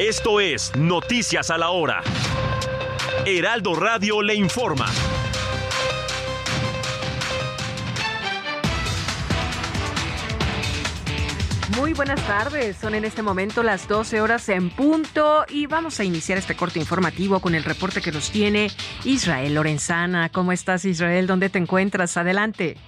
Esto es Noticias a la Hora. Heraldo Radio le informa. Muy buenas tardes, son en este momento las 12 horas en punto y vamos a iniciar este corte informativo con el reporte que nos tiene Israel Lorenzana. ¿Cómo estás Israel? ¿Dónde te encuentras? Adelante.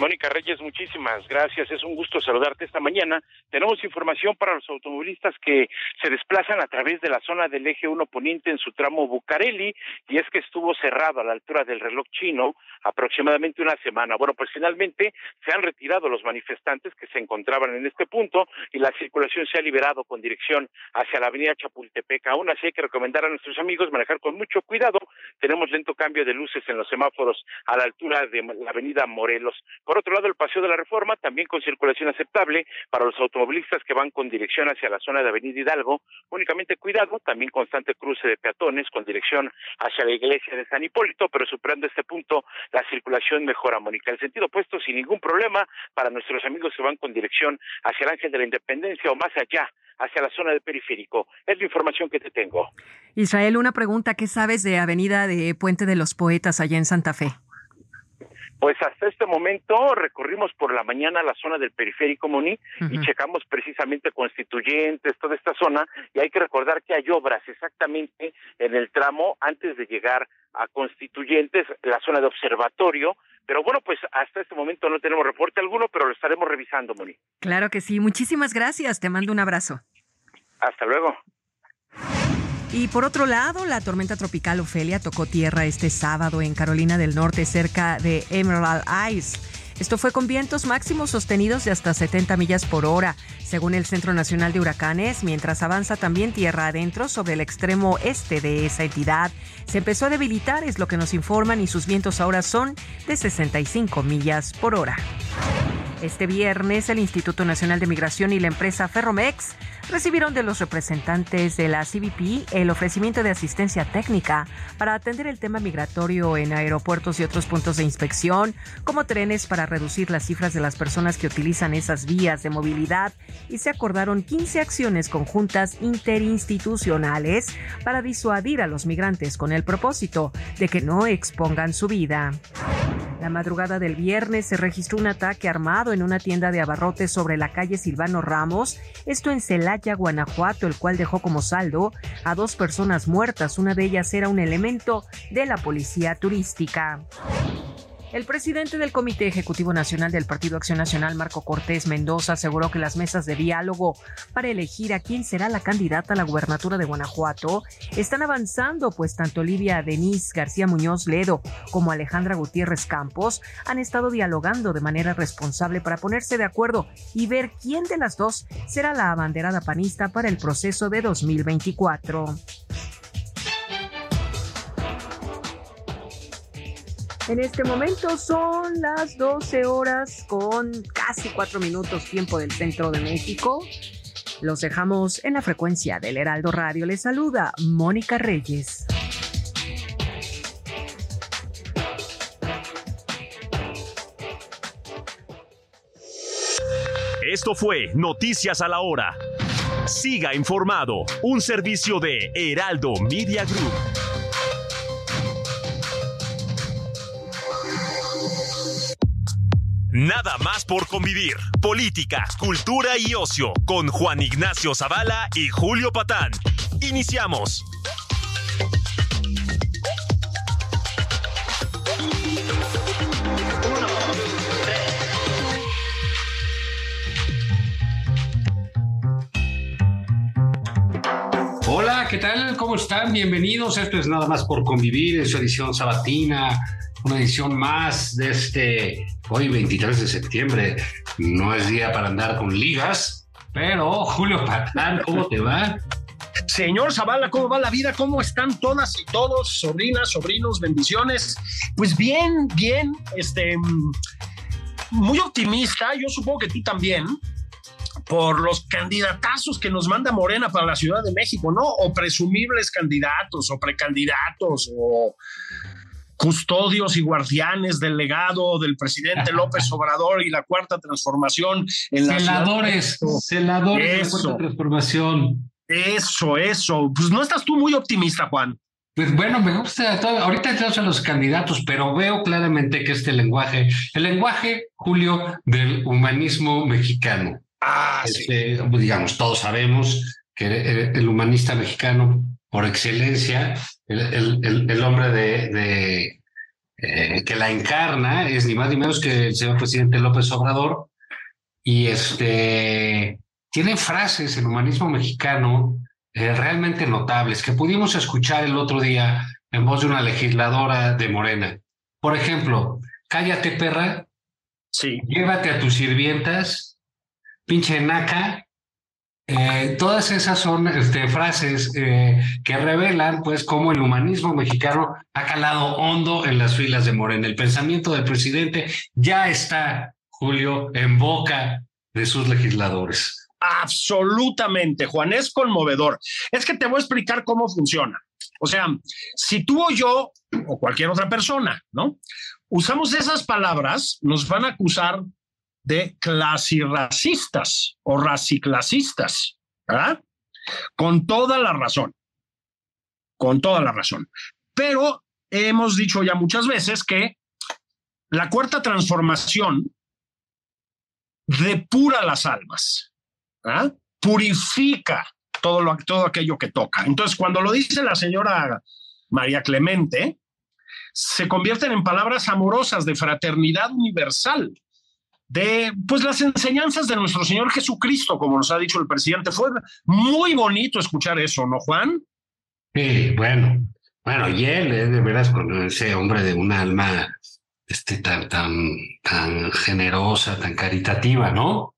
Mónica Reyes, muchísimas gracias. Es un gusto saludarte esta mañana. Tenemos información para los automovilistas que se desplazan a través de la zona del eje 1 poniente en su tramo Bucareli y es que estuvo cerrado a la altura del reloj chino aproximadamente una semana. Bueno, pues finalmente se han retirado los manifestantes que se encontraban en este punto y la circulación se ha liberado con dirección hacia la avenida Chapultepec. Aún así hay que recomendar a nuestros amigos manejar con mucho cuidado. Tenemos lento cambio de luces en los semáforos a la altura de la avenida Morelos. Por otro lado, el Paseo de la Reforma, también con circulación aceptable para los automovilistas que van con dirección hacia la zona de Avenida Hidalgo. Únicamente cuidado, también constante cruce de peatones con dirección hacia la iglesia de San Hipólito, pero superando este punto, la circulación mejora, Mónica. El sentido opuesto, sin ningún problema, para nuestros amigos que van con dirección hacia el Ángel de la Independencia o más allá, hacia la zona del periférico. Es la información que te tengo. Israel, una pregunta. ¿Qué sabes de Avenida de Puente de los Poetas allá en Santa Fe? Pues hasta este momento recorrimos por la mañana la zona del periférico Moni y checamos precisamente constituyentes, toda esta zona, y hay que recordar que hay obras exactamente en el tramo antes de llegar a constituyentes, la zona de observatorio, pero bueno, pues hasta este momento no tenemos reporte alguno, pero lo estaremos revisando, Moni. Claro que sí, muchísimas gracias, te mando un abrazo. Hasta luego. Y por otro lado, la tormenta tropical Ofelia tocó tierra este sábado en Carolina del Norte, cerca de Emerald Isle. Esto fue con vientos máximos sostenidos de hasta 70 millas por hora, según el Centro Nacional de Huracanes, mientras avanza también tierra adentro sobre el extremo este de esa entidad. Se empezó a debilitar, es lo que nos informan, y sus vientos ahora son de 65 millas por hora. Este viernes, el Instituto Nacional de Migración y la empresa Ferromex recibieron de los representantes de la CBP el ofrecimiento de asistencia técnica para atender el tema migratorio en aeropuertos y otros puntos de inspección, como trenes para reducir las cifras de las personas que utilizan esas vías de movilidad y se acordaron 15 acciones conjuntas interinstitucionales para disuadir a los migrantes con el propósito de que no expongan su vida. La madrugada del viernes se registró un ataque armado en una tienda de abarrotes sobre la calle Silvano Ramos, esto en Celaya, Guanajuato, el cual dejó como saldo a dos personas muertas. Una de ellas era un elemento de la policía turística. El presidente del Comité Ejecutivo Nacional del Partido Acción Nacional, Marco Cortés Mendoza, aseguró que las mesas de diálogo para elegir a quién será la candidata a la gubernatura de Guanajuato están avanzando, pues tanto Olivia Denise García Muñoz Ledo como Alejandra Gutiérrez Campos han estado dialogando de manera responsable para ponerse de acuerdo y ver quién de las dos será la abanderada panista para el proceso de 2024. En este momento son las 12 horas con casi 4 minutos tiempo del centro de México. Los dejamos en la frecuencia del Heraldo Radio. Les saluda Mónica Reyes. Esto fue Noticias a la Hora. Siga informado, un servicio de Heraldo Media Group. Nada más por convivir. Política, cultura y ocio con Juan Ignacio Zavala y Julio Patán. Iniciamos. Hola, ¿qué tal? ¿Cómo están? Bienvenidos. Esto es nada más por convivir en su edición sabatina, una edición más de este Hoy 23 de septiembre no es día para andar con ligas, pero Julio Patán, ¿cómo te va? Señor Zavala, ¿cómo va la vida? ¿Cómo están todas y todos? Sobrinas, sobrinos, bendiciones. Pues bien, bien, este, muy optimista, yo supongo que tú también, por los candidatazos que nos manda Morena para la Ciudad de México, ¿no? O presumibles candidatos, o precandidatos, o custodios y guardianes del legado del presidente López Obrador y la cuarta transformación en la celadores, celadores de la cuarta transformación. Eso, eso. Pues no estás tú muy optimista, Juan. Pues bueno, me gusta, ahorita entramos a los candidatos, pero veo claramente que este lenguaje, el lenguaje, Julio, del humanismo mexicano. Ah, este, Digamos, todos sabemos que el, humanista mexicano, por excelencia, el, el, hombre de, de eh, que la encarna es ni más ni menos que el señor presidente López Obrador, y este tiene frases el humanismo mexicano eh, realmente notables que pudimos escuchar el otro día en voz de una legisladora de Morena. Por ejemplo, cállate perra, sí. llévate a tus sirvientas, pinche naca. Eh, todas esas son este, frases eh, que revelan pues cómo el humanismo mexicano ha calado hondo en las filas de Morena. El pensamiento del presidente ya está, Julio, en boca de sus legisladores. Absolutamente, Juan, es conmovedor. Es que te voy a explicar cómo funciona. O sea, si tú o yo o cualquier otra persona, ¿no? Usamos esas palabras, nos van a acusar de clasirracistas o raciclasistas, ¿verdad? Con toda la razón. Con toda la razón. Pero hemos dicho ya muchas veces que la cuarta transformación depura las almas. purifica todo, lo, todo aquello que toca. Entonces, cuando lo dice la señora María Clemente, se convierten en palabras amorosas de fraternidad universal, de pues las enseñanzas de nuestro Señor Jesucristo, como nos ha dicho el presidente. Fue muy bonito escuchar eso, ¿no, Juan? Sí, bueno, bueno, y él es de veras con ese hombre de un alma este, tan, tan, tan generosa, tan caritativa, ¿no?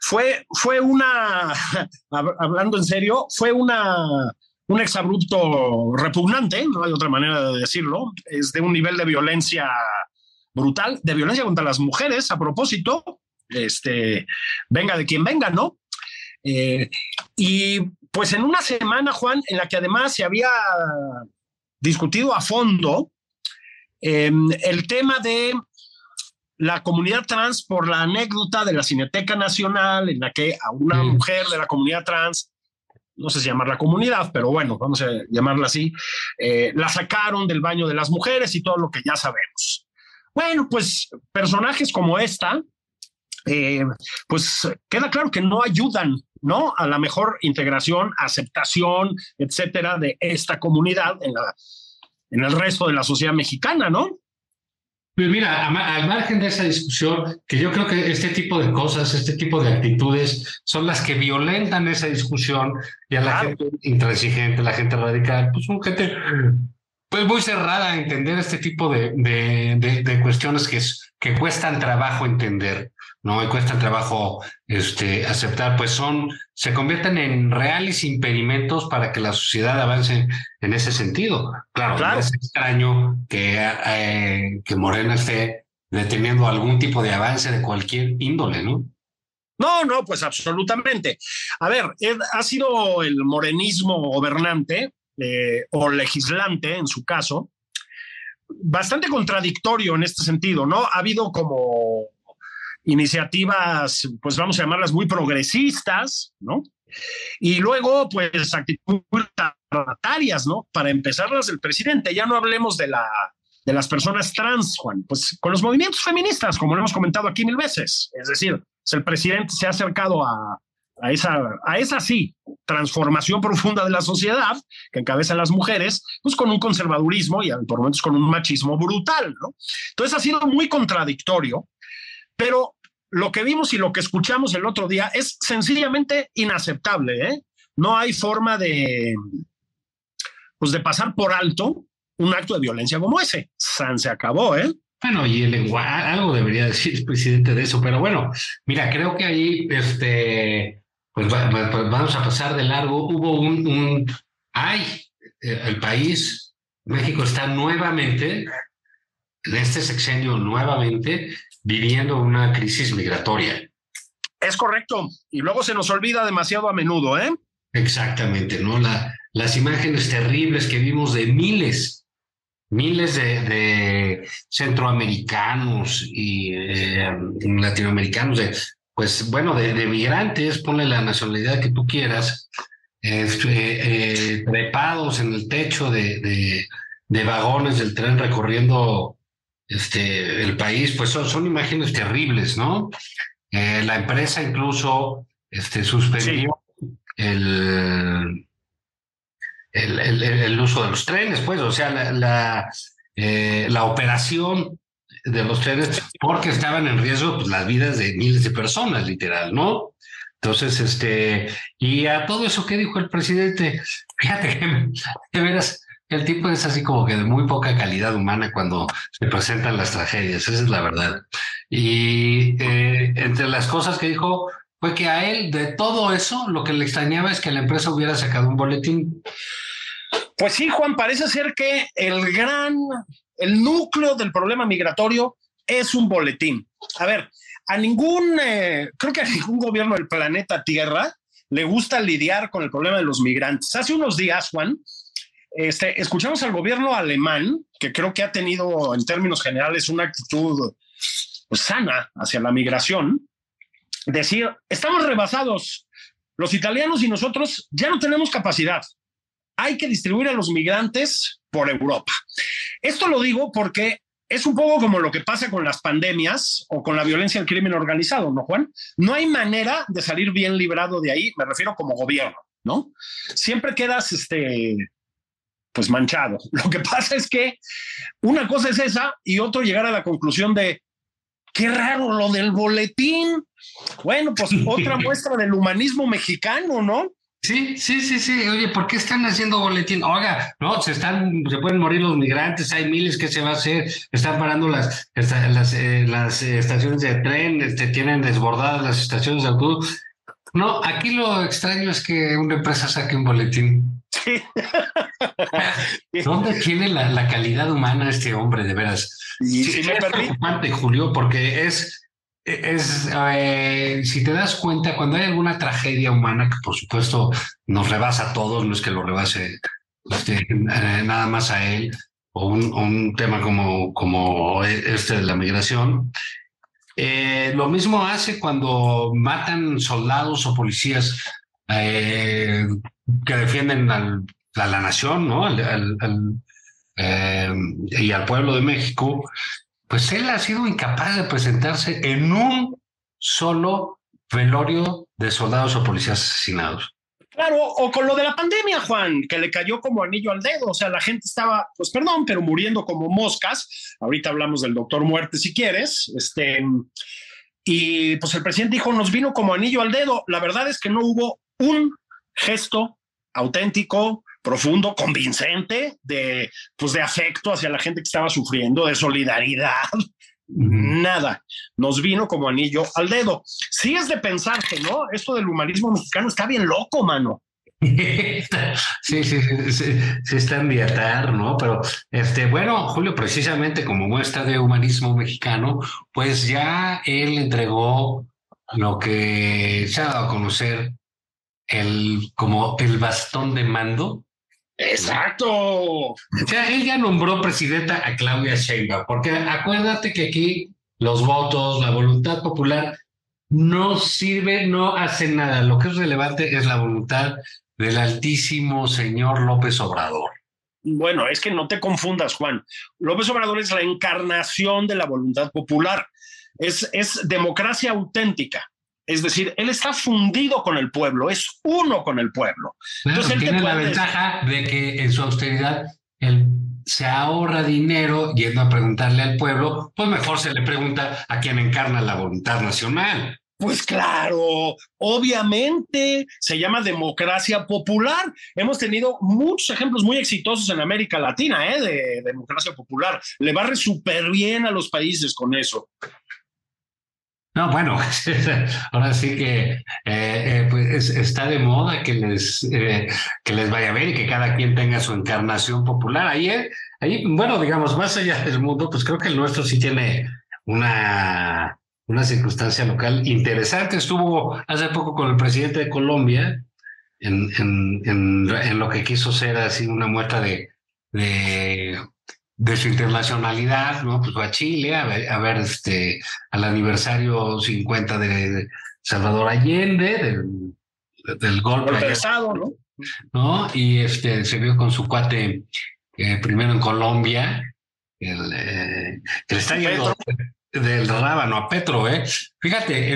Fue, fue una, hablando en serio, fue una, un exabrupto repugnante, no hay otra manera de decirlo, es de un nivel de violencia brutal, de violencia contra las mujeres, a propósito, este, venga de quien venga, ¿no? Eh, y pues en una semana, Juan, en la que además se había discutido a fondo em, el tema de la comunidad trans por la anécdota de la Cineteca Nacional en la que a una mujer de la comunidad trans, no sé si llamarla comunidad, pero bueno, vamos a llamarla así, eh, la sacaron del baño de las mujeres y todo lo que ya sabemos. Bueno, pues personajes como esta, eh, pues queda claro que no ayudan, ¿no? A la mejor integración, aceptación, etcétera, de esta comunidad en, la, en el resto de la sociedad mexicana, ¿no? Pues mira, al margen de esa discusión, que yo creo que este tipo de cosas, este tipo de actitudes son las que violentan esa discusión y a la gente intransigente, la gente radical, pues son gente pues muy cerrada a entender este tipo de, de, de, cuestiones que, que cuestan trabajo entender. ¿no? Y cuesta trabajo este, aceptar, pues son, se convierten en reales impedimentos para que la sociedad avance en ese sentido. Claro, es extraño que, eh, que Morena esté deteniendo algún tipo de avance de cualquier índole, ¿no? No, no, pues absolutamente. A ver, ha sido el morenismo gobernante eh, o legislante en su caso, bastante contradictorio en este sentido, ¿no? Ha habido como iniciativas, pues vamos a llamarlas muy progresistas, ¿no? Y luego, pues, actitudes tratarias, ¿no? Para empezarlas del presidente. Ya no hablemos de, la, de las personas trans, Juan, pues con los movimientos feministas, como lo hemos comentado aquí mil veces. Es decir, el presidente se ha acercado a, a esa, a esa sí, transformación profunda de la sociedad que encabezan las mujeres, pues con un conservadurismo y por momentos con un machismo brutal, ¿no? Entonces ha sido muy contradictorio, pero lo que vimos y lo que escuchamos el otro día es sencillamente inaceptable. ¿eh? No hay forma de, pues de pasar por alto un acto de violencia como ese. San se acabó, ¿eh? Bueno, y el lenguaje, algo debería decir el presidente de eso, pero bueno, mira, creo que ahí, este, pues, pues vamos a pasar de largo. Hubo un, un ay, eh, el país, México está nuevamente, en este sexenio nuevamente, viviendo una crisis migratoria. Es correcto, y luego se nos olvida demasiado a menudo, ¿eh? Exactamente, ¿no? La, las imágenes terribles que vimos de miles miles de, centroamericanos y eh, latinoamericanos, de, pues bueno, de, migrantes, ponle la nacionalidad que tú quieras, este, eh, trepados en el techo de, de, vagones del tren recorriendo este, el país, pues son, son imágenes terribles, ¿no? Eh, la empresa incluso este, suspendió el el, el, uso de los trenes, pues, o sea, la, la, eh, la, operación de los trenes, porque estaban en riesgo pues, las vidas de miles de personas, literal, ¿no? Entonces, este, y a todo eso que dijo el presidente, fíjate que de veras, el tipo es así como que de muy poca calidad humana cuando se presentan las tragedias, esa es la verdad. Y eh, entre las cosas que dijo fue que a él de todo eso lo que le extrañaba es que la empresa hubiera sacado un boletín. Pues sí, Juan, parece ser que el gran, el núcleo del problema migratorio es un boletín. A ver, a ningún, eh, creo que a ningún gobierno del planeta Tierra le gusta lidiar con el problema de los migrantes. Hace unos días, Juan, este, escuchamos al gobierno alemán, que creo que ha tenido en términos generales una actitud pues, sana hacia la migración, decir, estamos rebasados, los italianos y nosotros ya no tenemos capacidad hay que distribuir a los migrantes por Europa. Esto lo digo porque es un poco como lo que pasa con las pandemias o con la violencia del crimen organizado, ¿no, Juan? No hay manera de salir bien librado de ahí, me refiero como gobierno, ¿no? Siempre quedas, este, pues manchado. Lo que pasa es que una cosa es esa y otro llegar a la conclusión de, qué raro lo del boletín. Bueno, pues otra muestra del humanismo mexicano, ¿no? Sí, sí, sí, sí. Oye, ¿por qué están haciendo boletín? Oiga, no, se están, se pueden morir los migrantes, hay miles que se va a hacer, están parando las, las, eh, las eh, estaciones de tren, este, tienen desbordadas las estaciones de autobús. No, aquí lo extraño es que una empresa saque un boletín. Sí. ¿Dónde tiene la, calidad humana este hombre, de veras? Y si me preocupante, Julio, porque es es, eh, si te das cuenta, cuando hay alguna tragedia humana, que por supuesto nos rebasa a todos, no es que lo rebase este, eh, nada más a él, o un, tema como, como este de la migración, eh, lo mismo hace cuando matan soldados o policías que defienden a la nación, ¿no? y al pueblo de México pues él ha sido incapaz de presentarse en un solo velorio de soldados o policías asesinados. Claro, o con lo de la pandemia, Juan, que le cayó como anillo al dedo. O sea, la gente estaba, pues perdón, pero muriendo como moscas. Ahorita hablamos del doctor muerte si quieres. Este, y pues el presidente dijo, nos vino como anillo al dedo. La verdad es que no hubo un gesto auténtico, profundo, convincente de, pues, de afecto hacia la gente que estaba sufriendo, de solidaridad. Nada, nos vino como anillo al dedo. Sí es de pensar que no, esto del humanismo mexicano está bien loco, mano. sí, sí, sí, sí, está en diatar, ¿no? Pero, este, bueno, Julio, precisamente como muestra de humanismo mexicano, pues ya él entregó lo que se ha dado a conocer el, como el bastón de mando Exacto. O sea, él ya nombró presidenta a Claudia Sheinbaum, porque acuérdate que aquí los votos, la voluntad popular no sirve, no hace nada. Lo que es relevante es la voluntad del altísimo señor López Obrador. Bueno, es que no te confundas, Juan. López Obrador es la encarnación de la voluntad popular. Es, es democracia auténtica. Es decir, él está fundido con el pueblo, es uno con el pueblo. Entonces, él tiene la ventaja de que en su austeridad él se ahorra dinero yendo a preguntarle al pueblo, pues mejor se le pregunta a quien encarna la voluntad nacional. Pues claro, obviamente se llama democracia popular. Hemos tenido muchos ejemplos muy exitosos en América Latina ¿eh? de, democracia popular. Le va súper bien a los países con eso. No, bueno, ahora sí que eh, eh, pues está de moda que les, eh, que les vaya bien y que cada quien tenga su encarnación popular. Ahí, ahí, bueno, digamos, más allá del mundo, pues creo que el nuestro sí tiene una una circunstancia local interesante. Estuvo hace poco con el presidente de Colombia en, en, en, lo que quiso ser así una muestra de, de, de, su internacionalidad, ¿no? Pues fue a Chile a ver, este, al aniversario 50 de Salvador Allende, del, del golpe. Estado, ¿no? ¿no? Y este, se vio con su cuate eh, primero en Colombia, el, eh, está yendo del rábano a Petro, ¿eh? Fíjate,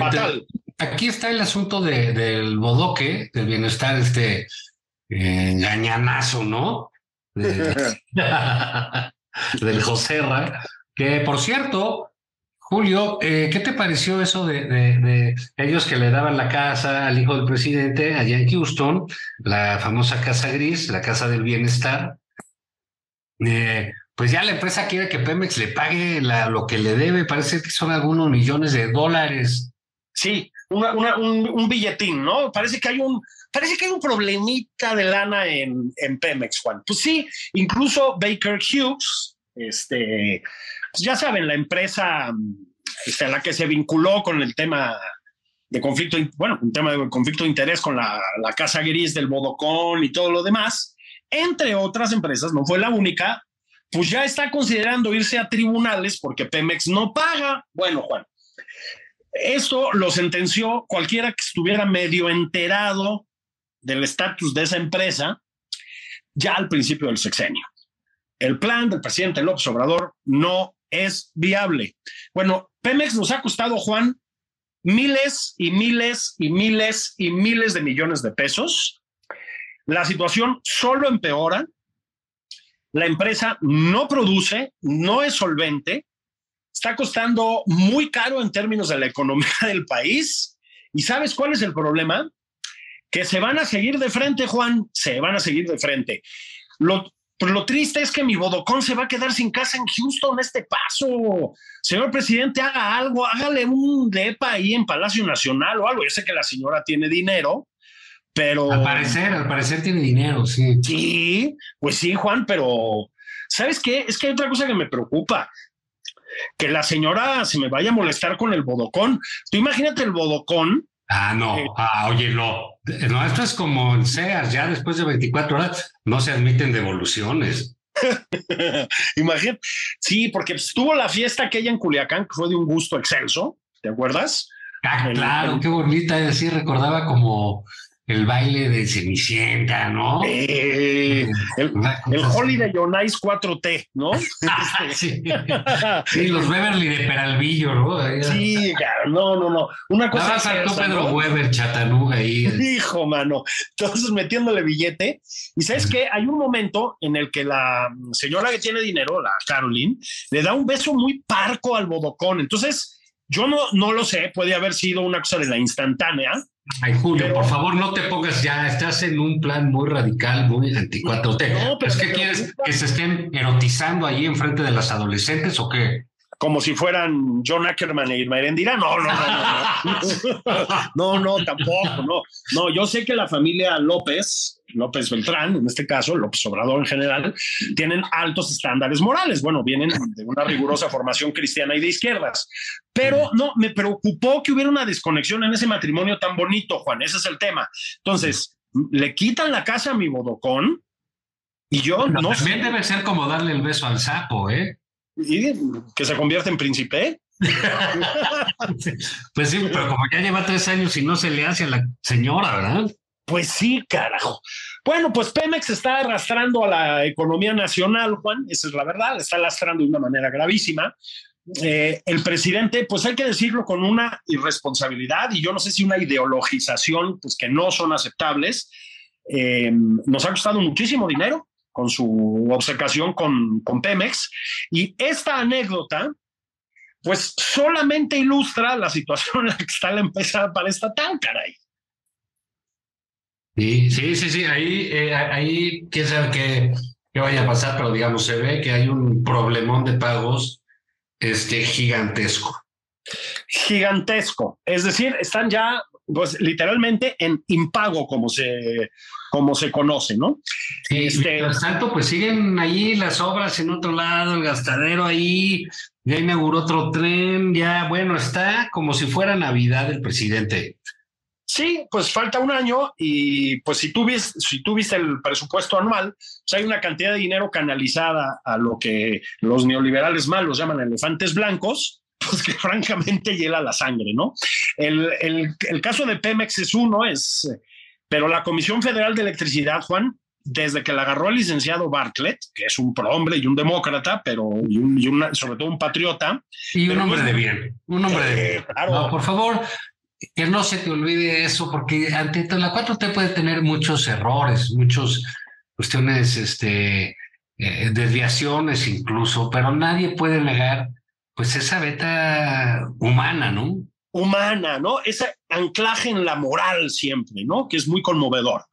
aquí está el asunto de, del bodoque, del bienestar este engañanazo, ¿no? del Joserra, que por cierto, Julio, eh, ¿qué te pareció eso de, de, ellos que le daban la casa al hijo del presidente allá en Houston, la famosa Casa Gris, la Casa del Bienestar? Eh, pues ya la empresa quiere que Pemex le pague lo que le debe, parece que son algunos millones de dólares. Sí, un, billetín, ¿no? Parece que hay un, parece que hay un problemita de lana en, en Pemex, Juan. Pues sí, incluso Baker Hughes, este, pues ya saben, la empresa este, a la que se vinculó con el tema de conflicto, bueno, un tema de conflicto de interés con la, la Casa Gris del Bodocón y todo lo demás, entre otras empresas, no fue la única, pues ya está considerando irse a tribunales porque Pemex no paga. Bueno, Juan, esto lo sentenció cualquiera que estuviera medio enterado del estatus de esa empresa ya al principio del sexenio. El plan del presidente López Obrador no es viable. Bueno, Pemex nos ha costado, Juan, miles y miles y miles y miles de millones de pesos. La situación solo empeora la empresa no produce, no es solvente, está costando muy caro en términos de la economía del país. ¿Y sabes cuál es el problema? Que se van a seguir de frente, Juan, se van a seguir de frente. Lo, lo triste es que mi bodocón se va a quedar sin casa en Houston este paso. Señor presidente, haga algo, hágale un DEPA ahí en Palacio Nacional o algo. Yo sé que la señora tiene dinero, pero. Al parecer, al parecer tiene dinero, sí. Sí, pues sí, Juan, pero. ¿Sabes qué? Es que hay otra cosa que me preocupa. Que la señora se me vaya a molestar con el bodocón. Tú imagínate el bodocón. Ah, no. Eh, ah, oye, no. No, esto es como en Sears, ya después de 24 horas no se admiten devoluciones. Imagínate. Sí, porque estuvo la fiesta aquella en Culiacán, que fue de un gusto excelso. ¿Te acuerdas? Ah, claro, qué bonita. Sí, recordaba como el baile de Cenicienta, ¿no? el, Holiday on Ice 4T, ¿no? sí. sí. los Beverly de Peralvillo, ¿no? Sí, claro, no, no, no. Una cosa. saltó Pedro Weber, Chatanuga ahí. Hijo, mano. Entonces metiéndole billete. Y sabes qué? Hay un momento en el que la señora que tiene dinero, la Caroline, le da un beso muy parco al bodocón. Entonces, yo no, no lo sé, puede haber sido una cosa de la instantánea Ay, Julio, por favor, no te pongas ya, estás en un plan muy radical, muy anticuatro. No, pero ¿Es que quieres que se estén erotizando ahí enfrente de las adolescentes o qué? Como si fueran John Ackerman e Irma Erendira. No, no, no, no. No, no, tampoco, no. No, yo sé que la familia López, López Beltrán, en este caso, López Obrador en general, tienen altos estándares morales. Bueno, vienen de una rigurosa formación cristiana y de izquierdas. Pero no, me preocupó que hubiera una desconexión en ese matrimonio tan bonito, Juan. Ese es el tema. Entonces, le quitan la casa a mi bodocón y yo no También debe ser como darle el beso al sapo, ¿eh? Y que se convierte en príncipe. pues sí, pero como ya lleva tres años y no se le hace a la señora, ¿verdad? Pues sí, carajo. Bueno, pues Pemex está arrastrando a la economía nacional, Juan, esa es la verdad, está arrastrando de una manera gravísima. Eh, el presidente, pues hay que decirlo con una irresponsabilidad y yo no sé si una ideologización, pues que no son aceptables, eh, nos ha costado muchísimo dinero con su obsecación con, con Pemex. Y esta anécdota pues solamente ilustra la situación en la que está la empresa para estatal, caray. Sí, sí, sí, sí, ahí, eh, ahí quién sabe qué, qué vaya a pasar, pero digamos, se ve que hay un problemón de pagos este, gigantesco. Gigantesco. Es decir, están ya, pues, literalmente en impago, como se, como se conoce, ¿no? Sí, Este- mientras tanto, pues siguen ahí las obras en otro lado, el gastadero ahí, ya inauguró otro tren, ya, bueno, está como si fuera Navidad el presidente. Sí, pues falta un año y pues si tú vis- si tú viste el presupuesto anual, pues hay una cantidad de dinero canalizada a lo que los neoliberales malos llaman elefantes blancos, pues que francamente hiela la sangre, ¿no? El, el- el caso de Pemex es uno, es, pero la Comisión Federal de Electricidad, Juan, desde que la agarró el licenciado Bartlett, que es un prohombre y un demócrata, pero y un- y una- sobre todo un patriota, Y un hombre de bien, un hombre de Eh, bien. claro. No, por favor, que no se te olvide eso, porque ante la 4T puede tener muchos errores, muchas cuestiones, este, eh, desviaciones incluso, pero nadie puede negar, pues, esa beta humana, ¿no? humana, ¿no? Ese anclaje en la moral siempre, ¿no? Que es muy conmovedor.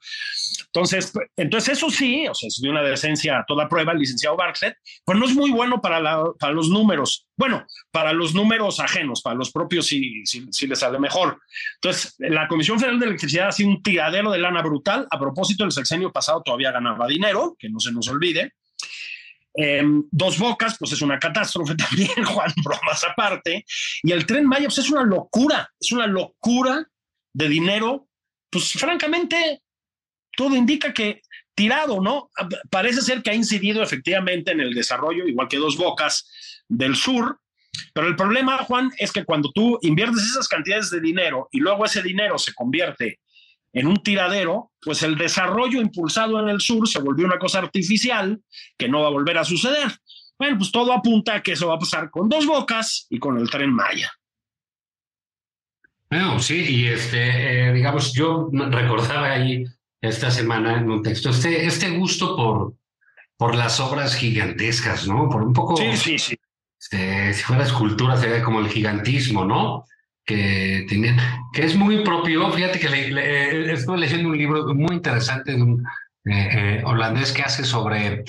Entonces, entonces eso sí, o sea, es de una decencia a toda prueba el licenciado Bartlett, pues no es muy bueno para, la, para los números. Bueno, para los números ajenos, para los propios sí, sí, sí les sale mejor. Entonces, la Comisión Federal de Electricidad ha sido un tiradero de lana brutal. A propósito, el sexenio pasado todavía ganaba dinero, que no se nos olvide. Eh, dos Bocas, pues es una catástrofe también, Juan, bromas aparte. Y el tren Maya, pues es una locura, es una locura de dinero. Pues francamente, todo indica que tirado, ¿no? Parece ser que ha incidido efectivamente en el desarrollo, igual que Dos Bocas del sur. Pero el problema, Juan, es que cuando tú inviertes esas cantidades de dinero y luego ese dinero se convierte en un tiradero, pues el desarrollo impulsado en el sur se volvió una cosa artificial que no va a volver a suceder. Bueno, pues todo apunta a que eso va a pasar con dos bocas y con el tren Maya. Sí, y este, eh, digamos, yo recordaba ahí esta semana en un texto este, este gusto por, por las obras gigantescas, ¿no? Por un poco, Sí, sí, sí. este, si fuera escultura sería como el gigantismo, ¿no? Que tenían, que es muy propio. Fíjate que le, le- estuve leyendo un libro muy interesante de un eh, eh, holandés que hace sobre,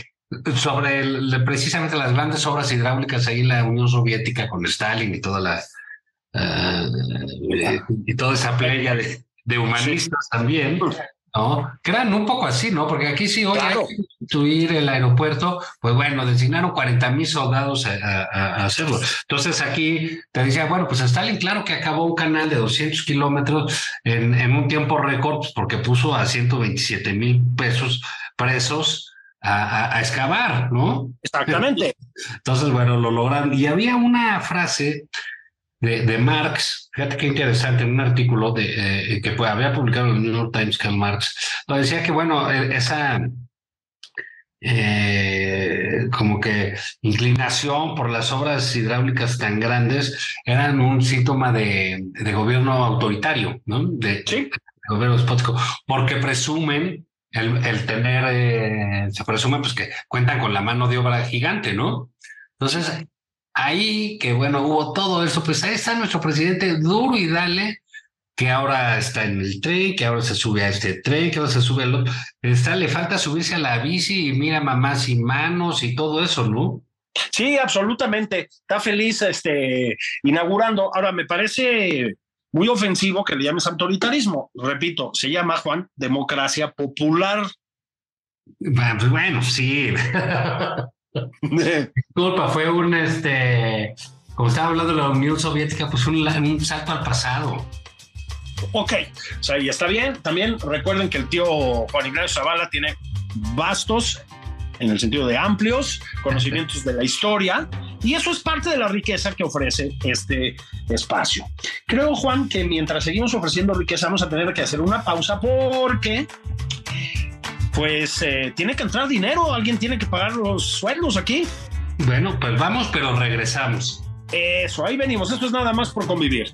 sobre el- precisamente las grandes obras hidráulicas ahí en la Unión Soviética con Stalin y toda la eh, y toda esa playa de, de humanistas también. ¿No? Que eran un poco así, ¿no? Porque aquí sí hoy Claro. hay que construir el aeropuerto, pues bueno, designaron 40 mil soldados a, a- a hacerlo. Entonces aquí te decía, bueno, pues Stalin, claro que acabó un canal de 200 kilómetros en, en un tiempo récord, pues, porque puso a 127 mil pesos presos a, a- a excavar, ¿no? Exactamente. Entonces, bueno, lo lograron. Y había una frase de, de Marx, fíjate qué interesante, en un artículo de, eh, que pues, había publicado en el New York Times Karl Marx, decía que, bueno, eh, esa eh, como que inclinación por las obras hidráulicas tan grandes eran un síntoma de, de gobierno autoritario, ¿no? De, Sí. de gobierno despótico, porque presumen el, el tener, eh, se presume pues que cuentan con la mano de obra gigante, ¿no? Entonces, ahí que bueno, hubo todo eso, pues ahí está nuestro presidente duro y dale, que ahora está en el tren, que ahora se sube a este tren, que ahora se sube al otro. Está, le falta subirse a la bici y mira mamá sin manos y todo eso, ¿no? Sí, absolutamente. Está feliz este, inaugurando. Ahora, me parece muy ofensivo que le llames autoritarismo. Repito, se llama, Juan, democracia popular. Bueno, pues bueno, sí. Disculpa, fue un este, como estaba hablando de la Unión Soviética, pues un, un salto al pasado. Ok, o sea, y está bien. También recuerden que el tío Juan Ignacio Zavala tiene vastos, en el sentido de amplios, conocimientos de la historia, y eso es parte de la riqueza que ofrece este espacio. Creo, Juan, que mientras seguimos ofreciendo riqueza, vamos a tener que hacer una pausa porque, pues, eh, tiene que entrar dinero, alguien tiene que pagar los sueldos aquí. Bueno, pues vamos, pero regresamos. Eso, ahí venimos. Esto es nada más por convivir.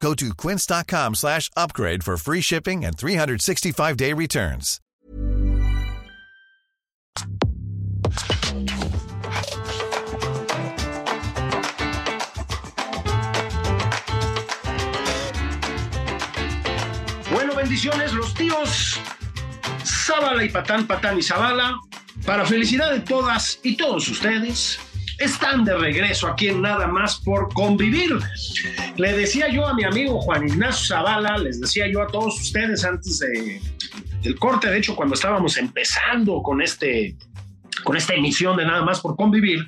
Go to quince.com slash upgrade for free shipping and 365-day returns. Bueno, bendiciones, los tíos Zabala y Patán, Patán y Zabala, para felicidad de todas y todos ustedes, están de regreso aquí en Nada más por convivir. Le decía yo a mi amigo Juan Ignacio Zavala, les decía yo a todos ustedes antes de, del corte, de hecho cuando estábamos empezando con, este, con esta emisión de Nada más por convivir,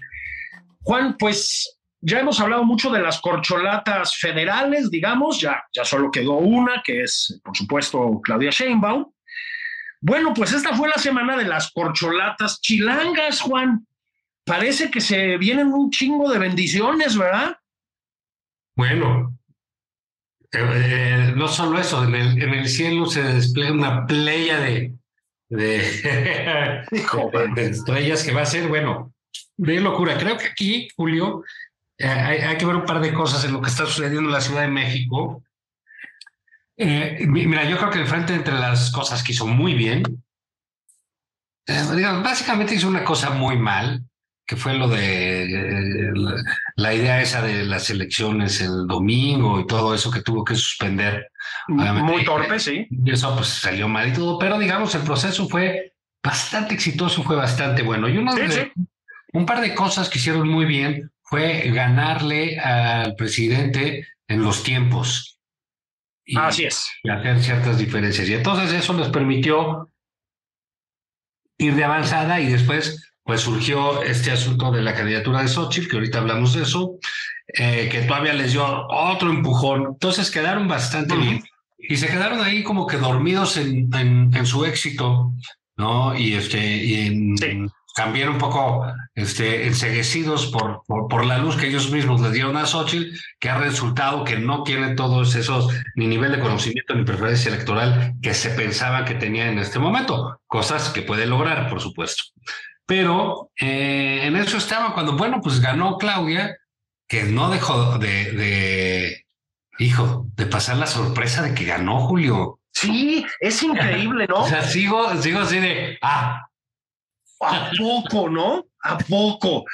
Juan, pues ya hemos hablado mucho de las corcholatas federales, digamos, ya, ya solo quedó una, que es, por supuesto, Claudia Sheinbaum. Bueno, pues esta fue la semana de las corcholatas chilangas, Juan. Parece que se vienen un chingo de bendiciones, ¿verdad? Bueno, eh, eh, no solo eso, en el, cielo se despliega una playa de, de, de, estrellas que va a ser, bueno, de locura. Creo que aquí, Julio, eh, hay, que ver un par de cosas en lo que está sucediendo en la Ciudad de México. Mira, yo creo que el frente entre las cosas que hizo muy bien, básicamente hizo una cosa muy mal, que fue lo de la, la, idea esa de las elecciones el domingo y todo eso que tuvo que suspender. Obviamente, muy torpe, sí. Y eso pues salió mal y todo, pero digamos, el proceso fue bastante exitoso, fue bastante bueno. Y uno sí, de, sí. un par de cosas que hicieron muy bien fue ganarle al presidente en los tiempos. Y, Así es. Y hacer ciertas diferencias. Y entonces eso les permitió ir de avanzada y después pues surgió este asunto de la candidatura de Xochitl, que ahorita hablamos de eso, eh, que todavía les dio otro empujón. Entonces quedaron bastante uh -huh. bien y se quedaron ahí como que dormidos en, en, en su éxito, ¿no? Y este, y en, sí también un poco este, enseguecidos por, por, por, la luz que ellos mismos les dieron a Xochitl, que ha resultado que no tiene todos esos, ni nivel de conocimiento ni preferencia electoral que se pensaba que tenía en este momento, cosas que puede lograr, por supuesto. Pero eh, en eso estaba cuando, bueno, pues ganó Claudia, que no dejó de, de, hijo, de pasar la sorpresa de que ganó Julio. Sí, es increíble, ¿no? o sea, sigo, sigo así de, ah, ¿A poco, no? ¿A poco?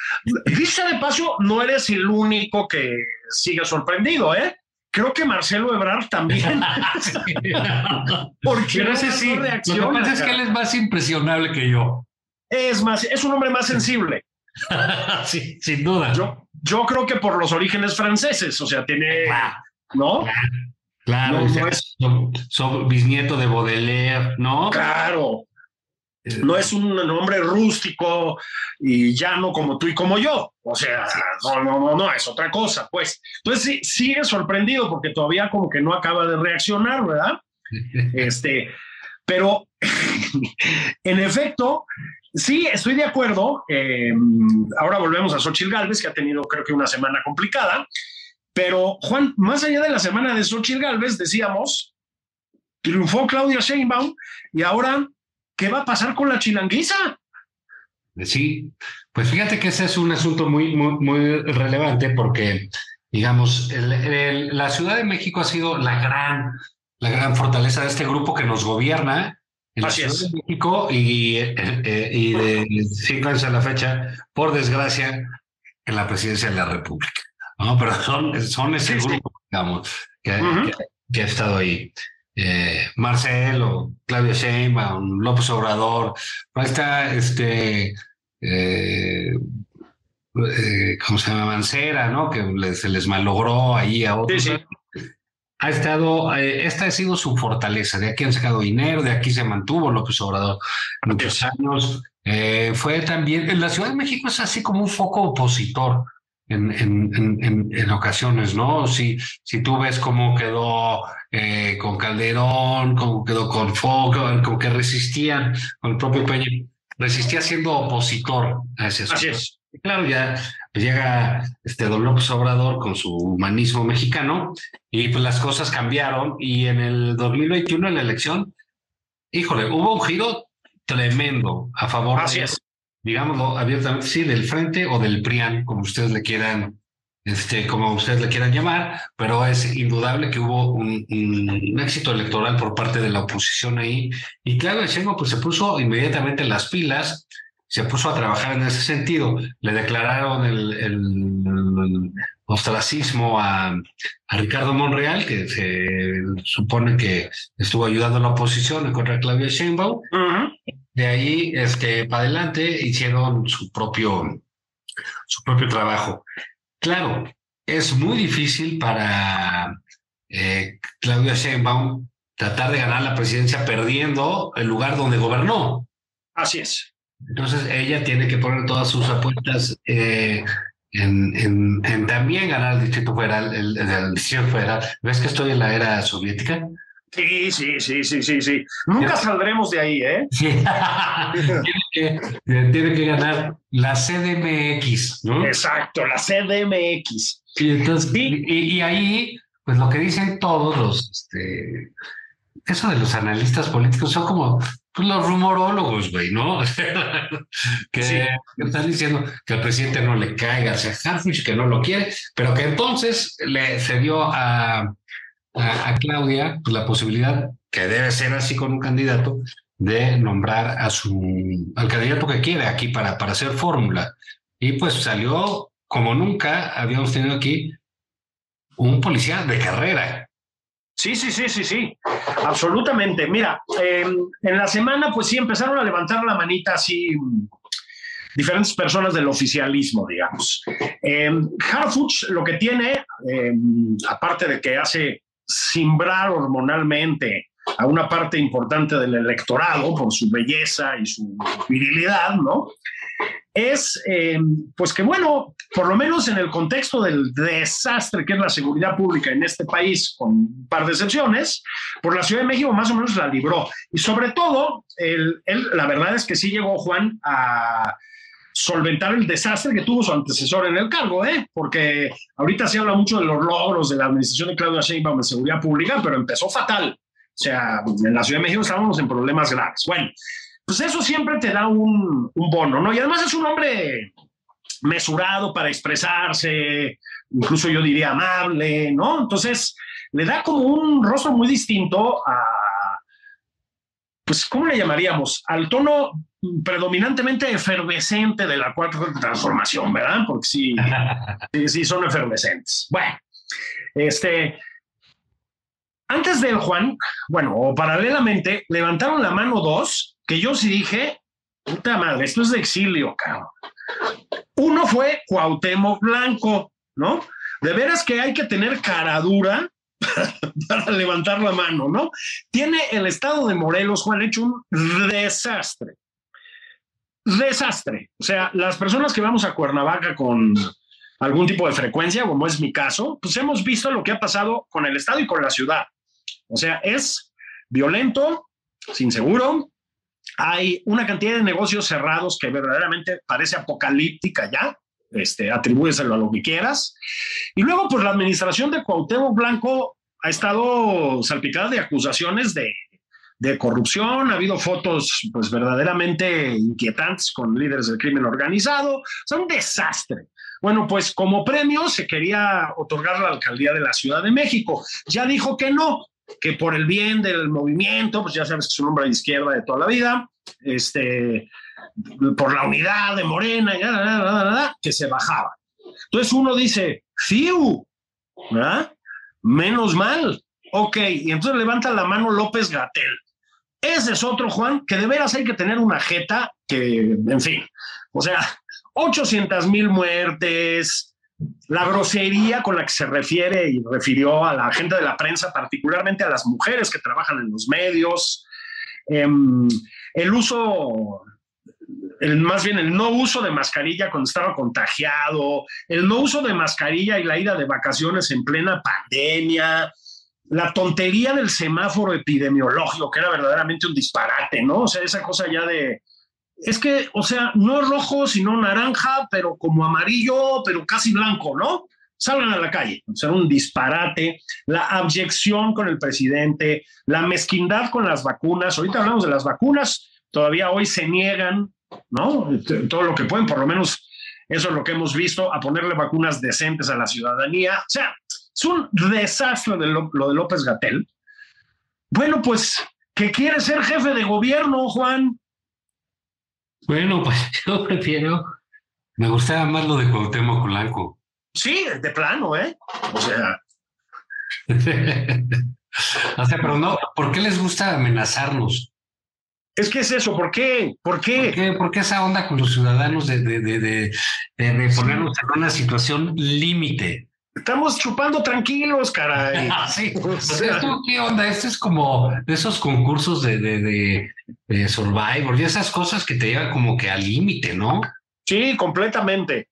Dice de paso, no eres el único que sigue sorprendido, ¿eh? Creo que Marcelo Ebrard también. Porque si. Reacciona, lo que pasa es que él es más impresionable que yo. Es más, es un hombre más sensible. sí, sin duda. Yo, yo creo que por los orígenes franceses, o sea, tiene. ¿No? Claro. Claro, no, no es... bisnieto de Baudelaire, ¿no? Claro, no es un hombre rústico y llano como tú y como yo. O sea, no, no, no, no, es otra cosa, pues. Entonces sí, sigue sorprendido porque todavía como que no acaba de reaccionar, ¿verdad? Este, pero en efecto, sí, estoy de acuerdo. Eh, ahora volvemos a Xochitl Galvez, que ha tenido creo que una semana complicada. Pero Juan, más allá de la semana de Xochitl Galvez, decíamos, triunfó Claudia Sheinbaum y ahora ¿qué va a pasar con la chilanguiza? Sí, pues fíjate que ese es un asunto muy, muy, muy relevante porque, digamos, la Ciudad de México ha sido la gran, la gran fortaleza de este grupo que nos gobierna en Así la es. Ciudad de México y, eh, y de cinco años a la fecha, por desgracia, en la presidencia de la República. ¿no? Pero son, son ese Sí, sí. grupo, digamos, que, Ujú. que, que ha estado ahí. eh, Marcelo, Claudia Sheinbaum, López Obrador, ahí está este, eh, eh, ¿cómo se llama? Mancera, ¿no? Que se les malogró ahí a otros. Ha estado, esta ha sido su fortaleza, de aquí han sacado dinero, de aquí se mantuvo López Obrador muchos años. fue también, en la Ciudad de México es así como un foco opositor en, en, en, ocasiones, ¿no? Si, si tú ves cómo quedó eh, con Calderón, cómo quedó con Fox, como que resistían con el propio Peña, resistía siendo opositor a ese Así es. claro, ya llega este Don López Obrador con su humanismo mexicano y pues las cosas cambiaron y en el 2021 en la elección, híjole, hubo un giro tremendo a favor Así es digámoslo abiertamente, sí, del frente o del PRIAN, como ustedes le quieran, este, como ustedes le quieran llamar, pero es indudable que hubo un, éxito electoral por parte de la oposición ahí. Y claro, Sheinbaum pues se puso inmediatamente las pilas, se puso a trabajar en ese sentido. Le declararon el, el, ostracismo a, a, Ricardo Monreal, que se supone que estuvo ayudando a la oposición en contra de Claudia Sheinbaum. De ahí, este, para adelante, hicieron su propio, su propio trabajo. Claro, es muy difícil para eh, Claudia Sheinbaum tratar de ganar la presidencia perdiendo el lugar donde gobernó. Así es. Entonces ella tiene que poner todas sus apuestas eh, en, en, también ganar el distrito federal, el, el, distrito federal. ¿Ves que estoy en la era soviética? Sí, sí, sí, sí, sí, sí. Nunca saldremos de ahí, ¿eh? tiene, que, ganar la CDMX, ¿no? Exacto, la CDMX. Sí, entonces, Y, ahí, pues lo que dicen todos los, este, eso de los analistas políticos son como pues, los rumorólogos, güey, ¿no? que, están diciendo que al presidente no le caiga hacia Harfuch, que no lo quiere, pero que entonces le cedió a a, Claudia pues, la posibilidad, que debe ser así con un candidato, de nombrar a su, al candidato que quiere aquí para, para hacer fórmula. Y pues salió como nunca habíamos tenido aquí un policía de carrera. Sí, sí, sí, sí, sí, absolutamente. Mira, em, en la semana pues sí empezaron a levantar la manita así diferentes personas del oficialismo, digamos. Eh, Harfuch lo que tiene, em, aparte de que hace simbrar hormonalmente a una parte importante del electorado por su belleza y su virilidad, ¿no? Es, eh, pues que bueno, por lo menos en el contexto del desastre que es la seguridad pública en este país, con un par de excepciones, por la Ciudad de México más o menos la libró. Y sobre todo, él, la verdad es que sí llegó Juan a solventar el desastre que tuvo su antecesor en el cargo, ¿eh? porque ahorita se habla mucho de los logros de la administración de Claudia Sheinbaum en seguridad pública, pero empezó fatal. O sea, en la Ciudad de México estábamos en problemas graves. Bueno, pues eso siempre te da un, un bono, ¿no? Y además es un hombre mesurado para expresarse, incluso yo diría amable, ¿no? Entonces, le da como un rostro muy distinto a, pues, ¿cómo le llamaríamos? Al tono predominantemente efervescente de la cuarta transformación, ¿verdad? Porque sí, sí, son efervescentes. Bueno, este, antes del Juan, bueno, o paralelamente, levantaron la mano dos, que yo sí dije, puta madre, esto es de exilio, cabrón. Uno fue Cuauhtémoc Blanco, ¿no? De veras que hay que tener cara dura para levantar la mano, ¿no? Tiene el estado de Morelos, Juan, hecho un desastre. Desastre. O sea, las personas que vamos a Cuernavaca con algún tipo de frecuencia, como es mi caso, pues hemos visto lo que ha pasado con el estado y con la ciudad. O sea, es violento, sin seguro. Hay una cantidad de negocios cerrados que verdaderamente parece apocalíptica ya este, atribúyeselo a lo que quieras. Y luego, pues la administración de Cuauhtémoc Blanco ha estado salpicada de acusaciones de, de corrupción, ha habido fotos pues verdaderamente inquietantes con líderes del crimen organizado, es un desastre. Bueno, pues como premio se quería otorgar la alcaldía de la Ciudad de México. Ya dijo que no, que por el bien del movimiento, pues ya sabes que es un hombre de izquierda de toda la vida, este, por la unidad de Morena, que se bajaba. Entonces uno dice, ¡fiu! Menos mal. ok, y entonces levanta la mano López Gatel. Ese es otro, Juan, que de veras hay que tener una jeta que, en fin, o sea, 800 mil muertes, la grosería con la que se refiere y refirió a la gente de la prensa, particularmente a las mujeres que trabajan en los medios, em, el uso, el, más bien el no uso de mascarilla cuando estaba contagiado, el no uso de mascarilla y la ida de vacaciones en plena pandemia, la tontería del semáforo epidemiológico, que era verdaderamente un disparate, ¿no? O sea, esa cosa ya de, es que, o sea, no rojo, sino naranja, pero como amarillo, pero casi blanco, ¿no? Salgan a la calle. O sea, un disparate, la abyección con el presidente, la mezquindad con las vacunas. Ahorita hablamos de las vacunas, todavía hoy se niegan, ¿no? Todo lo que pueden, por lo menos eso es lo que hemos visto, a ponerle vacunas decentes a la ciudadanía. O sea, es un desastre de lo, lo de López Gatel. Bueno, pues, que quiere ser jefe de gobierno, Juan. Bueno, pues yo prefiero, me gustaba más lo de Cuauhtémoc Blanco. Sí, de plano, ¿eh? O sea. o sea, pero no, ¿por qué les gusta amenazarnos? Es que es eso, ¿por qué? ¿Por qué? ¿Por qué, esa onda con los ciudadanos de, de, de, de ponernos en una situación límite? Estamos chupando tranquilos, caray. sí. ¿Qué onda? Esto es como esos concursos de, de, de, Survivor y esas cosas que te llevan como que al límite, ¿no? Sí, completamente.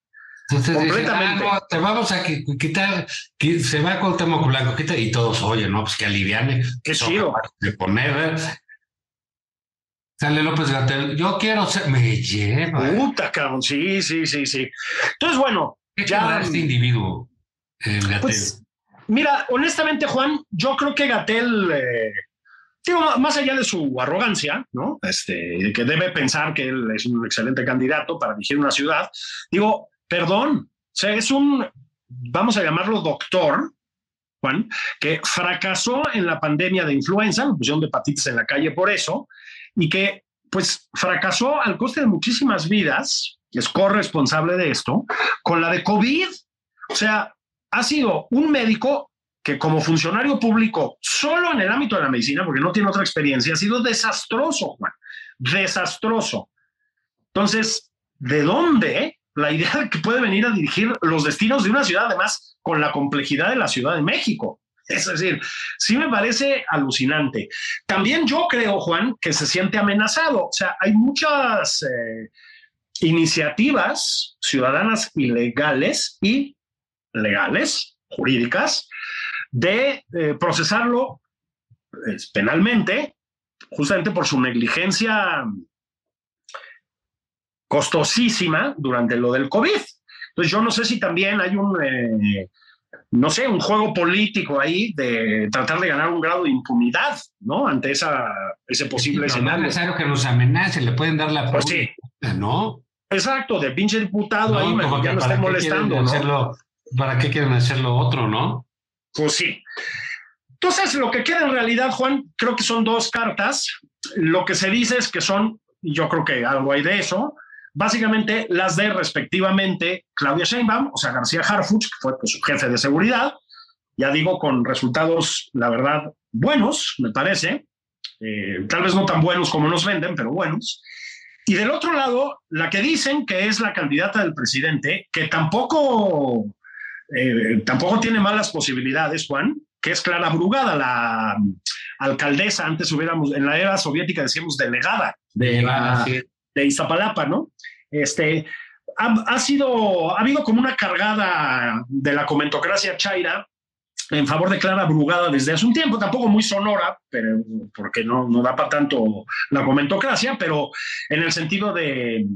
Entonces, completamente. Ah, te vamos a quitar, se va con tema blanco, quita y todos, oye, no, pues que aliviane. Qué chido. De poner. Sale López Gatel, yo quiero ser, me lleva. Puta, cabrón, sí, sí, sí, sí. Entonces, bueno, ya. Este individuo? Pues, mira, honestamente, Juan, yo creo que Gatel, eh, digo, más allá de su arrogancia, ¿no? Este, que debe pensar que él es un excelente candidato para dirigir una ciudad, digo, perdón, o sea, es un, vamos a llamarlo doctor, Juan, que fracasó en la pandemia de influenza, la pusieron de hepatitis en la calle por eso, y que pues fracasó al coste de muchísimas vidas, es corresponsable de esto, con la de COVID. O sea, ha sido un médico que como funcionario público, solo en el ámbito de la medicina, porque no tiene otra experiencia, ha sido desastroso, Juan, desastroso. Entonces, ¿de dónde la idea de que puede venir a dirigir los destinos de una ciudad, además, con la complejidad de la Ciudad de México? Es decir, sí me parece alucinante. También yo creo, Juan, que se siente amenazado. O sea, hay muchas eh, iniciativas ciudadanas ilegales y legales, jurídicas, de eh, procesarlo penalmente, justamente por su negligencia costosísima durante lo del COVID. Entonces yo no sé si también hay un, eh, no sé, un juego político ahí de tratar de ganar un grado de impunidad, ¿no? Ante esa, ese posible escenario. No es necesario que nos amenace, le pueden dar la pues sí. ¿no? Exacto, de pinche diputado ahí, ya no estén molestando, ¿no? ¿Para qué quieren hacer lo otro, no? Pues sí. Entonces, lo que queda en realidad, Juan, creo que son dos cartas. Lo que se dice es que son, yo creo que algo hay de eso, básicamente las de respectivamente Claudia Sheinbaum, o sea, García Harfuch, que fue pues, su jefe de seguridad, ya digo, con resultados, la verdad, buenos, me parece, eh, tal vez no tan buenos como nos venden, pero buenos. Y del otro lado, la que dicen que es la candidata del presidente, que tampoco eh, tampoco tiene malas posibilidades, Juan, que es Clara Brugada, la alcaldesa, antes hubiéramos, en la era soviética decíamos delegada de, de Iztapalapa, ¿no? Este, ha, sido, ha habido como una cargada de la comentocracia chaira en favor de Clara Brugada desde hace un tiempo, tampoco muy sonora, pero porque no, no da para tanto la comentocracia, pero en el sentido de,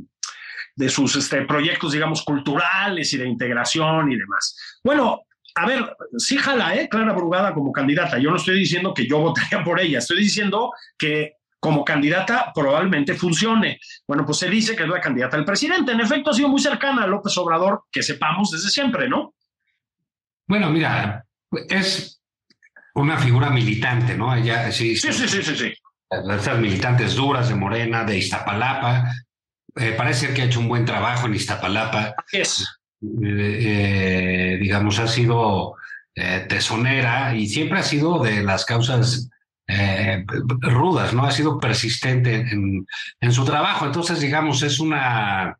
de sus este, proyectos, digamos, culturales y de integración y demás. Bueno, a ver, sí jala, ¿eh? Clara Brugada como candidata. Yo no estoy diciendo que yo votaría por ella, estoy diciendo que como candidata probablemente funcione. Bueno, pues se dice que es la candidata del presidente. En efecto, ha sido muy cercana a López Obrador, que sepamos desde siempre, ¿no? Bueno, mira, es una figura militante, ¿no? Ella, sí, sí, sí, sí, sí. sí. Estas militantes duras de Morena, de Iztapalapa, eh, parece que ha hecho un buen trabajo en Iztapalapa. Es. Eh, eh, digamos, ha sido tesonera y siempre ha sido de las causas rudas, ¿no? Ha sido persistente en, en, su trabajo. Entonces, digamos, es una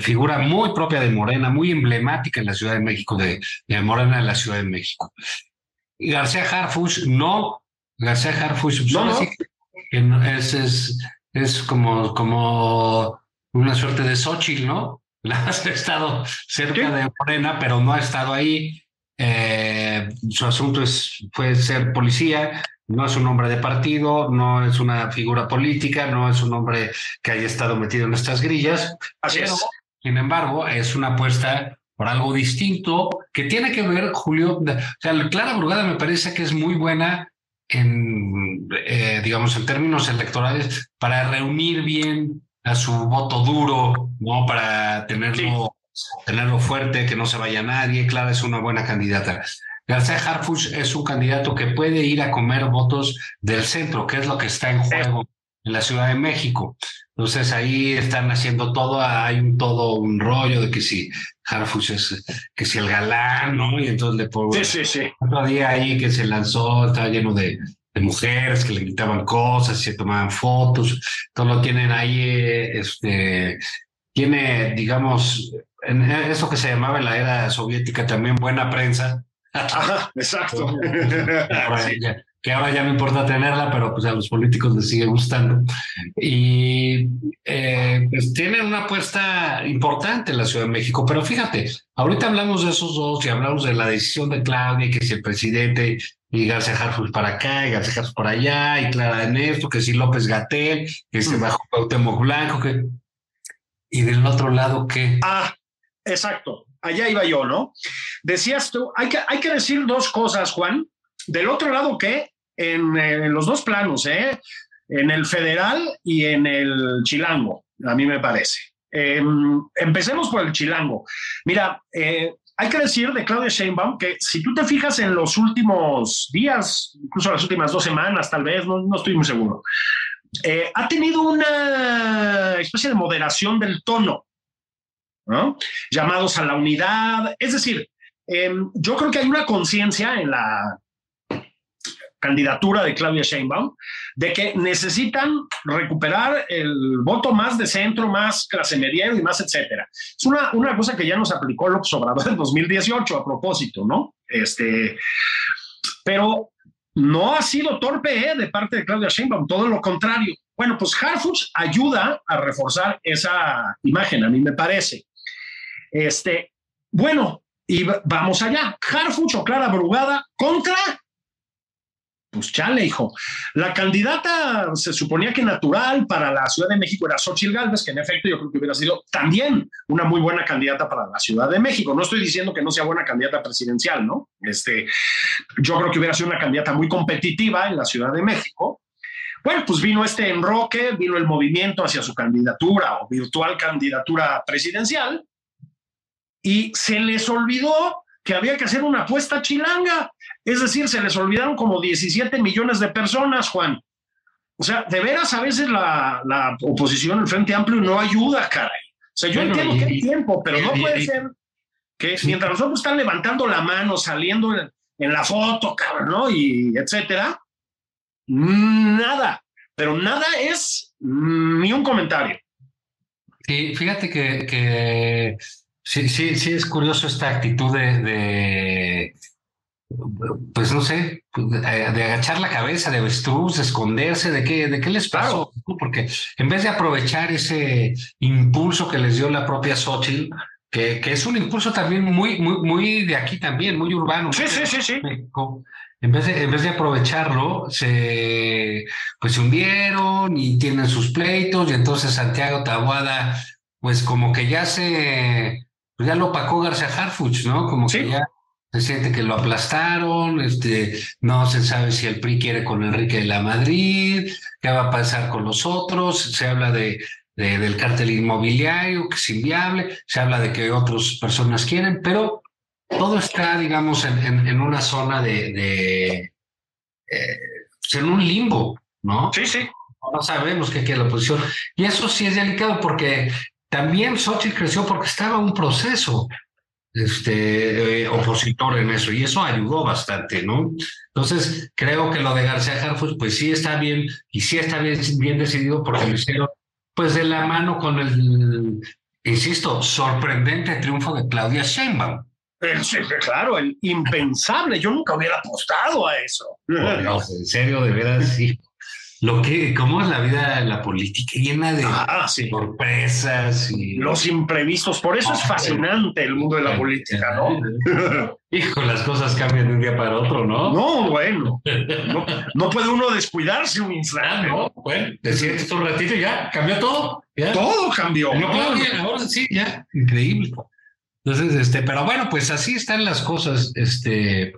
figura muy propia de Morena, muy emblemática en la Ciudad de México, de, de Morena en la Ciudad de México. Y García Harfuch, no, García Harfuch, no, no. Es, es, es como, como una suerte de Xochitl, ¿no? Ha estado cerca de Morena, pero no ha estado ahí. Eh, su asunto es, fue ser policía, no es un hombre de partido, no es una figura política, no es un hombre que haya estado metido en estas grillas. Así pero, es. Sin embargo, es una apuesta por algo distinto que tiene que ver, Julio, o sea, Clara Brugada me parece que es muy buena en, eh, digamos, en términos electorales para reunir bien a su voto duro, ¿no? Para tenerlo, sí. tenerlo fuerte, que no se vaya nadie. Clara es una buena candidata. García Harfuch es un candidato que puede ir a comer votos del centro, que es lo que está en juego en la Ciudad de México. Entonces ahí están haciendo todo, hay un, todo un rollo de que si Harfuch es, que si el galán, ¿no? Y entonces le pongo sí, sí, sí. otro día ahí que se lanzó, estaba lleno de, de mujeres que le gritaban cosas, se tomaban fotos, todo lo tienen ahí, este, tiene, digamos, en eso que se llamaba en la era soviética también buena prensa, Ajá, exacto. sí. Que ahora ya no importa tenerla, pero pues a los políticos les sigue gustando. Y eh, pues tienen una apuesta importante en la Ciudad de México, pero fíjate, ahorita hablamos de esos dos y hablamos de la decisión de Claudia, que si el presidente y García Harfuch para acá, y García Harfuch para allá, y Clara Ernesto, que si López Gatel, que se bajó Cuauhtémoc Blanco, que... Y del otro lado, ¿qué? Ah, exacto allá iba yo, ¿no? Decías tú, hay que, hay que decir dos cosas, Juan. Del otro lado, ¿qué? En, en, los dos planos, ¿eh? En el federal y en el chilango, a mí me parece. Eh, empecemos por el chilango. Mira, eh, hay que decir de Claudia Sheinbaum que si tú te fijas en los últimos días, incluso las últimas dos semanas, tal vez, no, no estoy muy seguro, eh, ha tenido una especie de moderación del tono. ¿no? llamados a la unidad. Es decir, eh, yo creo que hay una conciencia en la candidatura de Claudia Sheinbaum de que necesitan recuperar el voto más de centro, más clase mediero y más etcétera. Es una, una cosa que ya nos aplicó López Obrador en 2018 a propósito, ¿no? Este, pero no ha sido torpe ¿eh? de parte de Claudia Sheinbaum, todo lo contrario. Bueno, pues Harfuch ayuda a reforzar esa imagen, a mí me parece. Este, bueno, y vamos allá. Harfuch o Clara Brugada contra. Pues chale, hijo. La candidata se suponía que natural para la Ciudad de México era Xochitl Galvez, que en efecto yo creo que hubiera sido también una muy buena candidata para la Ciudad de México. No estoy diciendo que no sea buena candidata presidencial, ¿no? Este, yo creo que hubiera sido una candidata muy competitiva en la Ciudad de México. Bueno, pues vino este enroque, vino el movimiento hacia su candidatura o virtual candidatura presidencial y se les olvidó que había que hacer una apuesta chilanga. Es decir, se les olvidaron como 17 millones de personas, Juan. O sea, de veras a veces la, la oposición, el Frente Amplio, no ayuda, caray. O sea, yo bueno, entiendo y, que hay tiempo, pero y, no puede y, ser que sí. mientras nosotros están levantando la mano, saliendo en, en la foto, cabrón, ¿no? Y etcétera, nada, pero nada es ni un comentario. Sí, fíjate que, que Sí, sí, sí, es curioso esta actitud de, de pues no sé, de, agachar la cabeza, de avestruz, de esconderse, de qué, de qué les pasó, claro. porque en vez de aprovechar ese impulso que les dio la propia Xochitl, que, que es un impulso también muy, muy, muy de aquí también, muy urbano. Sí, sí, sí, sí. En vez, de, en vez de aprovecharlo, se, pues se hundieron y tienen sus pleitos, y entonces Santiago Tabuada, pues como que ya se, ya lo opacó García Harfuch, ¿no? Como sí. que ya se siente que lo aplastaron, este, no se sabe si el PRI quiere con Enrique de la Madrid, qué va a pasar con los otros, se habla de, de, del cártel inmobiliario, que es inviable, se habla de que otras personas quieren, pero todo está, digamos, en, en, en una zona de, de eh, en un limbo, ¿no? Sí, sí. No sabemos qué quiere la oposición. Y eso sí es delicado porque también Xochitl creció porque estaba un proceso. este, eh, opositor en eso, y eso ayudó bastante, ¿no? Entonces, creo que lo de García Harfus, pues sí está bien, y sí está bien, bien decidido porque lo hicieron, pues de la mano con el, insisto, sorprendente triunfo de Claudia Sheinbaum. Claro, el impensable. Yo nunca hubiera apostado a eso. en serio, de veras, sí lo que, cómo es la vida, la política, llena de ah, sorpresas y... Los imprevistos, por eso es ah, fascinante el mundo de la política, ¿no? Hijo, las cosas cambian de un día para otro, ¿no? No, bueno, no, puede uno descuidarse un instante. Ah, no, bueno, te sientes un ratito y ya, cambió todo. Todo cambió. No, ahora sí, ya, increíble. Entonces, este, pero bueno, pues así están las cosas, este,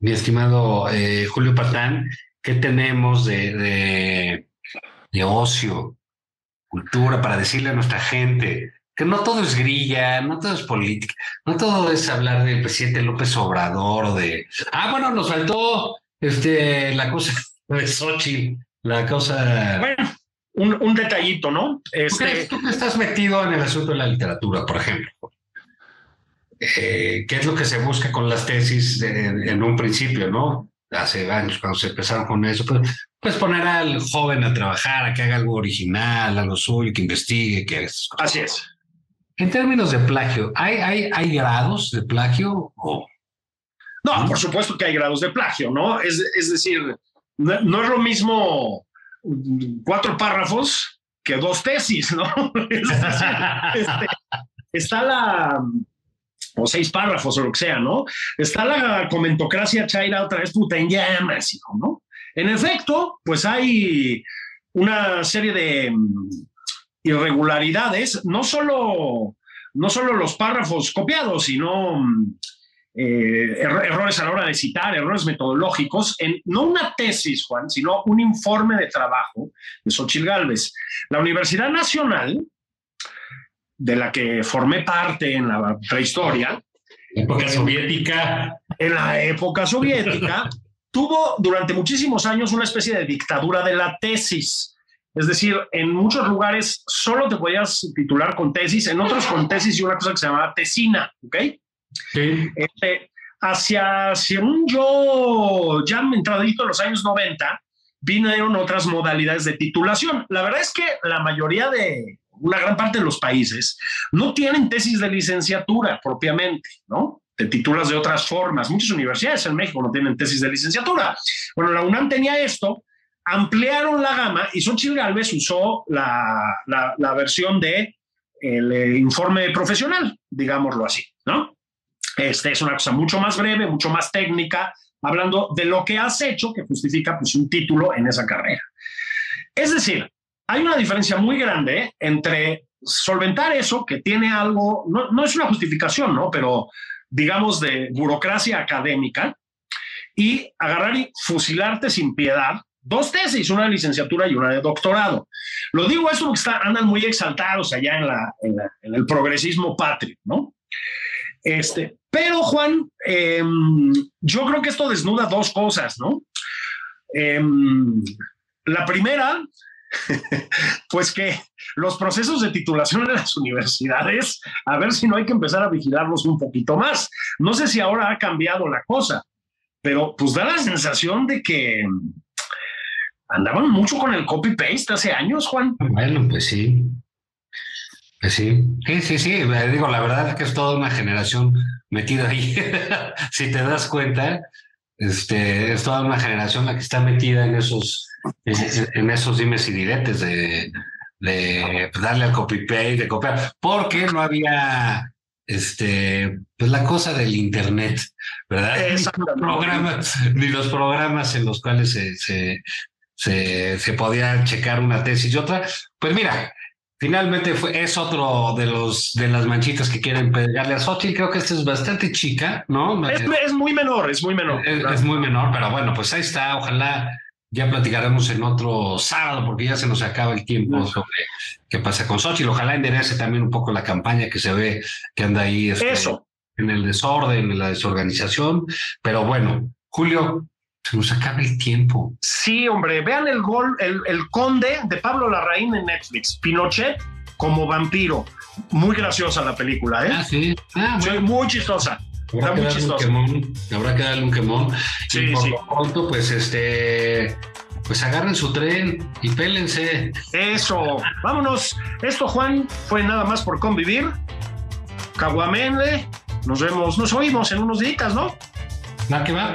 mi estimado eh, Julio Patán. ¿Qué tenemos de, de, ocio, cultura, para decirle a nuestra gente que no todo es grilla, no todo es política, no todo es hablar del presidente López Obrador o de, ah, bueno, nos faltó este, la cosa de Xochitl, la cosa... Bueno, un, un detallito, ¿no? Este... ¿Tú, que estás metido en el asunto de la literatura, por ejemplo. Eh, ¿Qué es lo que se busca con las tesis en un principio, no? Hace años cuando se empezaron con eso, pues, pues poner al joven a trabajar, a que haga algo original, algo suyo, que investigue, que Así es. En términos de plagio, ¿hay, hay, hay grados de plagio? O... No, por supuesto que hay grados de plagio, ¿no? Es, es decir, no, es lo mismo cuatro párrafos que dos tesis, ¿no? Este, está la, o seis párrafos o lo que sea, ¿no? Está la comentocracia chaira otra vez puta en llamas, ¿no? En efecto, pues hay una serie de mm, irregularidades, no solo, no solo los párrafos copiados, sino mm, eh, errores a la hora de citar, errores metodológicos, en no una tesis, Juan, sino un informe de trabajo de Xochitl Galvez. La Universidad Nacional de la que formé parte en la prehistoria. Época soviética. En la época soviética, tuvo durante muchísimos años una especie de dictadura de la tesis. Es decir, en muchos lugares solo te podías titular con tesis, en otros con tesis y una cosa que se llamaba tesina, ¿ok? Sí. Este, hacia, según yo, ya entradito en los años 90, vinieron otras modalidades de titulación. La verdad es que la mayoría de, una gran parte de los países no tienen tesis de licenciatura propiamente, ¿no? Te titulas de otras formas. Muchas universidades en México no tienen tesis de licenciatura. Bueno, la UNAM tenía esto, ampliaron la gama y Xochitl Galvez usó la, la, versión de el eh, informe profesional, digámoslo así, ¿no? Este es una cosa mucho más breve, mucho más técnica, hablando de lo que has hecho que justifica pues, un título en esa carrera. Es decir, hay una diferencia muy grande entre solventar eso, que tiene algo, no, no es una justificación, ¿no? Pero digamos de burocracia académica, y agarrar y fusilarte sin piedad dos tesis, una de licenciatura y una de doctorado. Lo digo eso porque está, andan muy exaltados allá en, la, en, el progresismo patrio, ¿no? Este, pero Juan, em, yo creo que esto desnuda dos cosas, ¿no? Em, la primera pues que los procesos de titulación en las universidades, a ver si no hay que empezar a vigilarlos un poquito más. No sé si ahora ha cambiado la cosa, pero pues da la sensación de que andaban mucho con el copy-paste hace años, Juan. Bueno, pues sí. Pues sí, sí, sí, sí. Digo, la verdad es que es toda una generación metida ahí. si te das cuenta, este, es toda una generación la que está metida en esos en, esos dimes y diretes de, de darle al copy-paste, de copiar, porque no había este, pues la cosa del internet, ¿verdad? Ni los, programas, ni los programas en los cuales se, se, se, se, podía checar una tesis y otra. Pues mira, finalmente fue, es otro de los de las manchitas que quieren pegarle a Xochitl. Creo que esta es bastante chica, ¿no? Es, es muy menor, es muy menor. es, muy menor, pero bueno, pues ahí está. Ojalá ya platicaremos en otro sábado porque ya se nos acaba el tiempo sobre qué pasa con Xochitl. Ojalá enderece también un poco la campaña que se ve que anda ahí este, Eso. en el desorden, en la desorganización. Pero bueno, Julio, se nos acaba el tiempo. Sí, hombre, vean el gol, el, el conde de Pablo Larraín en Netflix. Pinochet como vampiro. Muy graciosa la película, ¿eh? Ah, sí. Ah, Sí, muy chistosa. Habrá Está que, muy chistosa. quemón, habrá que darle un quemón. Sí, y por sí. lo pronto, pues este, pues agarren su tren y pélense. Eso. Vámonos. Esto, Juan, fue nada más por convivir. Caguamende. Nos vemos, nos oímos en unos días, ¿no? Va que va.